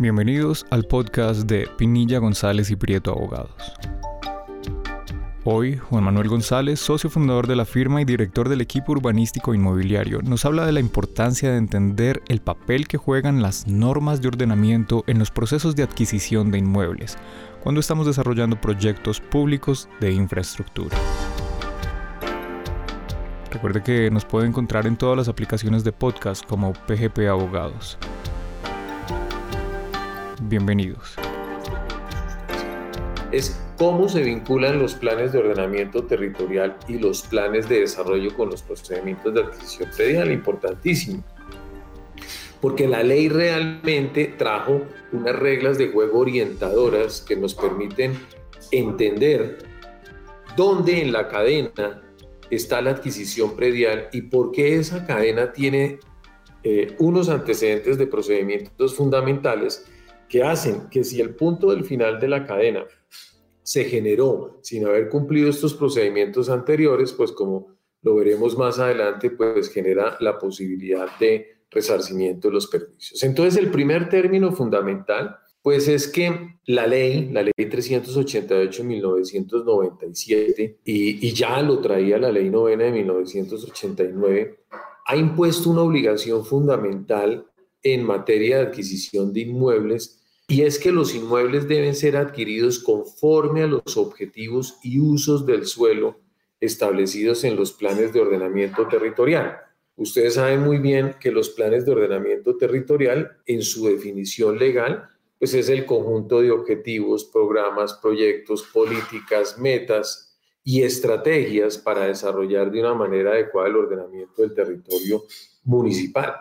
Bienvenidos al podcast de Pinilla González y Prieto Abogados. Hoy, Juan Manuel González, socio fundador de la firma y director del equipo urbanístico inmobiliario, nos habla de la importancia de entender el papel que juegan las normas de ordenamiento en los procesos de adquisición de inmuebles, cuando estamos desarrollando proyectos públicos de infraestructura. Recuerde que nos puede encontrar en todas las aplicaciones de podcast como PGP Abogados. Bienvenidos. Es cómo se vinculan los planes de ordenamiento territorial y los planes de desarrollo con los procedimientos de adquisición predial, importantísimo. Porque la ley realmente trajo unas reglas de juego orientadoras que nos permiten entender dónde en la cadena está la adquisición predial y por qué esa cadena tiene eh, unos antecedentes de procedimientos fundamentales que hacen que si el punto del final de la cadena se generó sin haber cumplido estos procedimientos anteriores, pues como lo veremos más adelante, pues genera la posibilidad de resarcimiento de los perjuicios. Entonces, el primer término fundamental pues es que la ley, la ley 388-1997, y, y ya lo traía la ley novena de 1989, ha impuesto una obligación fundamental en materia de adquisición de inmuebles y es que los inmuebles deben ser adquiridos conforme a los objetivos y usos del suelo establecidos en los planes de ordenamiento territorial. Ustedes saben muy bien que los planes de ordenamiento territorial, en su definición legal, pues es el conjunto de objetivos, programas, proyectos, políticas, metas y estrategias para desarrollar de una manera adecuada el ordenamiento del territorio municipal.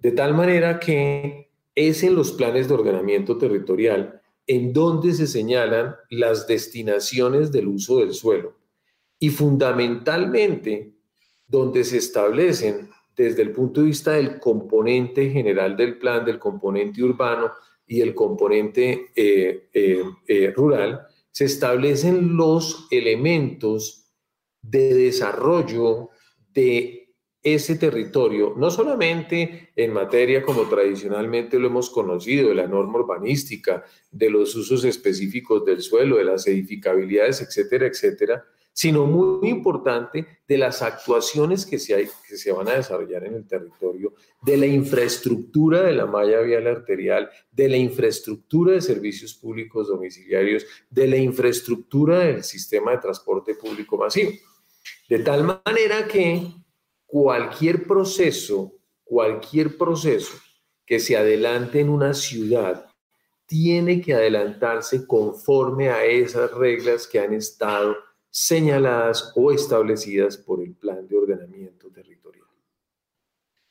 De tal manera que es en los planes de ordenamiento territorial en donde se señalan las destinaciones del uso del suelo y fundamentalmente donde se establecen desde el punto de vista del componente general del plan, del componente urbano, y el componente eh, eh, eh, rural, se establecen los elementos de desarrollo de ese territorio, no solamente en materia como tradicionalmente lo hemos conocido, de la norma urbanística, de los usos específicos del suelo, de las edificabilidades, etcétera, etcétera, sino muy importante de las actuaciones que se, que se van a desarrollar en el territorio, de la infraestructura de la malla vial arterial, de la infraestructura de servicios públicos domiciliarios, de la infraestructura del sistema de transporte público masivo. De tal manera que cualquier proceso, cualquier proceso que se adelante en una ciudad tiene que adelantarse conforme a esas reglas que han estado señaladas o establecidas por el plan de ordenamiento territorial.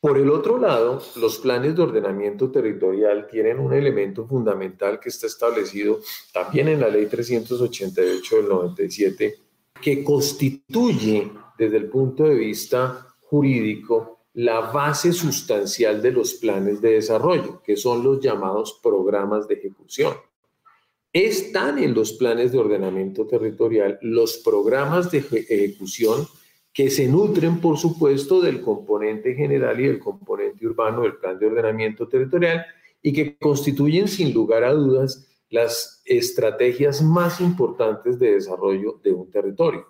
Por el otro lado, los planes de ordenamiento territorial tienen un elemento fundamental que está establecido también en la ley 388 del 97, que constituye desde el punto de vista jurídico la base sustancial de los planes de desarrollo, que son los llamados programas de ejecución están en los planes de ordenamiento territorial los programas de ejecución que se nutren, por supuesto, del componente general y del componente urbano del plan de ordenamiento territorial y que constituyen, sin lugar a dudas, las estrategias más importantes de desarrollo de un territorio.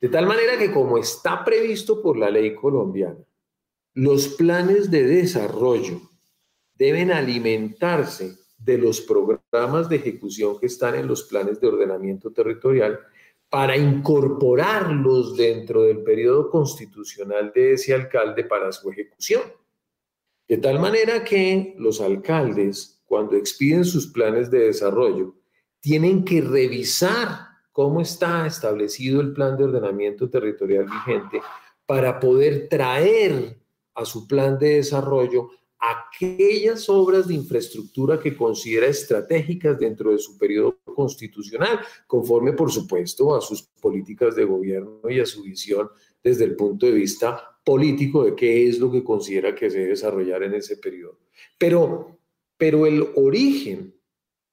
De tal manera que, como está previsto por la ley colombiana, los planes de desarrollo deben alimentarse de los programas de ejecución que están en los planes de ordenamiento territorial para incorporarlos dentro del periodo constitucional de ese alcalde para su ejecución. De tal manera que los alcaldes, cuando expiden sus planes de desarrollo, tienen que revisar cómo está establecido el plan de ordenamiento territorial vigente para poder traer a su plan de desarrollo aquellas obras de infraestructura que considera estratégicas dentro de su periodo constitucional, conforme, por supuesto, a sus políticas de gobierno y a su visión desde el punto de vista político de qué es lo que considera que se debe desarrollar en ese periodo. Pero, pero el origen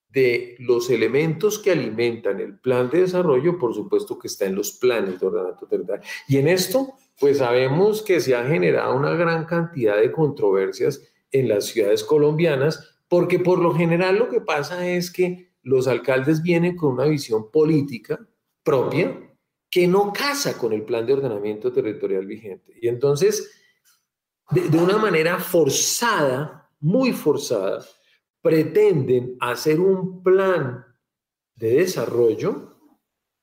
de los elementos que alimentan el plan de desarrollo, por supuesto que está en los planes de ordenamiento territorial. Y en esto, pues sabemos que se ha generado una gran cantidad de controversias en las ciudades colombianas porque por lo general lo que pasa es que los alcaldes vienen con una visión política propia que no casa con el plan de ordenamiento territorial vigente. Y entonces, de, una manera forzada, muy forzada, pretenden hacer un plan de desarrollo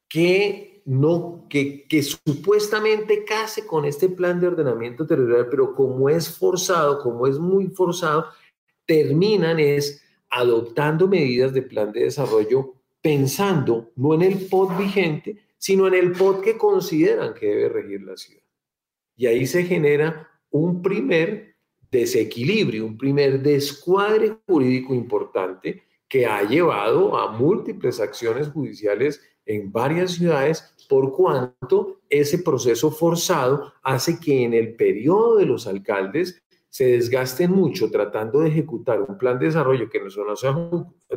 que no que, que supuestamente case con este plan de ordenamiento territorial, pero como es forzado, como es muy forzado, terminan es adoptando medidas de plan de desarrollo pensando no en el POT vigente, sino en el POT que consideran que debe regir la ciudad. Y ahí se genera un primer desequilibrio, un primer descuadre jurídico importante que ha llevado a múltiples acciones judiciales en varias ciudades por cuanto ese proceso forzado hace que en el periodo de los alcaldes se desgasten mucho tratando de ejecutar un plan de desarrollo que no, se,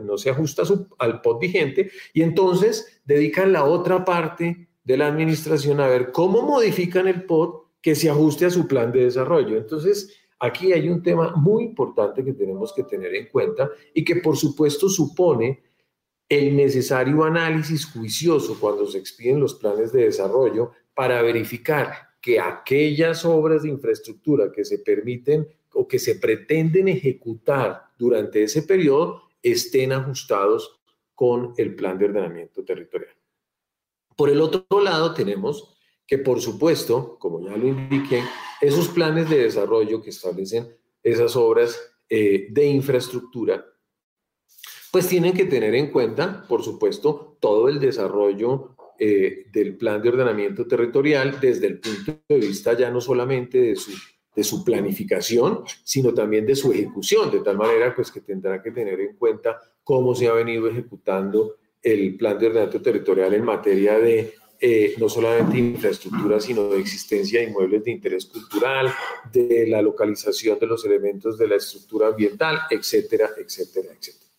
no se ajusta al POT vigente y entonces dedican la otra parte de la administración a ver cómo modifican el POT que se ajuste a su plan de desarrollo. Entonces, aquí hay un tema muy importante que tenemos que tener en cuenta y que por supuesto supone el necesario análisis juicioso cuando se expiden los planes de desarrollo para verificar que aquellas obras de infraestructura que se permiten o que se pretenden ejecutar durante ese periodo estén ajustados con el plan de ordenamiento territorial. Por el otro lado, tenemos que, por supuesto, como ya lo indiqué, esos planes de desarrollo que establecen esas obras eh, de infraestructura, pues tienen que tener en cuenta, por supuesto, todo el desarrollo eh, del plan de ordenamiento territorial desde el punto de vista ya no solamente de su, de su planificación, sino también de su ejecución, de tal manera pues que tendrá que tener en cuenta cómo se ha venido ejecutando el plan de ordenamiento territorial en materia de eh, no solamente infraestructura, sino de existencia de inmuebles de interés cultural, de la localización de los elementos de la estructura ambiental, etcétera, etcétera, etcétera.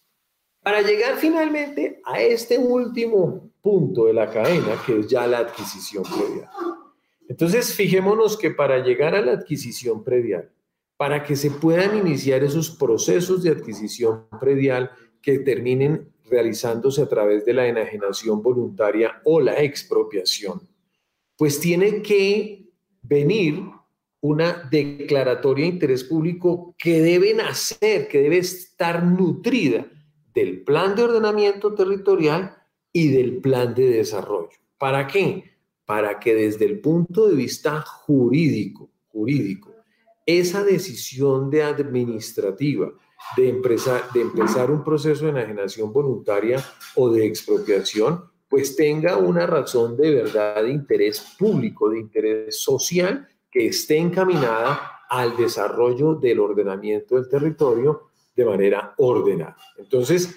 Para llegar finalmente a este último punto de la cadena, que es ya la adquisición predial. Entonces, fijémonos que para llegar a la adquisición predial, para que se puedan iniciar esos procesos de adquisición predial que terminen realizándose a través de la enajenación voluntaria o la expropiación, pues tiene que venir una declaratoria de interés público que debe nacer, que debe estar nutrida del plan de ordenamiento territorial y del plan de desarrollo. ¿Para qué? Para que desde el punto de vista jurídico, jurídico, esa decisión de administrativa de empezar, de empezar un proceso de enajenación voluntaria o de expropiación, pues tenga una razón de verdad de interés público, de interés social, que esté encaminada al desarrollo del ordenamiento del territorio de manera ordenada. Entonces,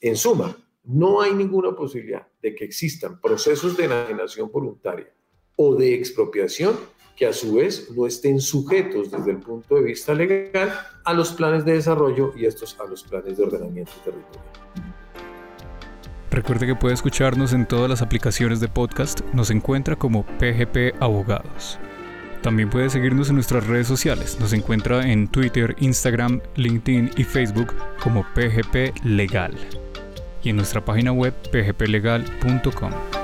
en suma, no hay ninguna posibilidad de que existan procesos de enajenación voluntaria o de expropiación que a su vez no estén sujetos desde el punto de vista legal a los planes de desarrollo y estos a los planes de ordenamiento territorial. Recuerde que puede escucharnos en todas las aplicaciones de podcast, nos encuentra como PGP Abogados. También puede seguirnos en nuestras redes sociales. Nos encuentra en Twitter, Instagram, LinkedIn y Facebook como PGP Legal. Y en nuestra página web pgplegal.com.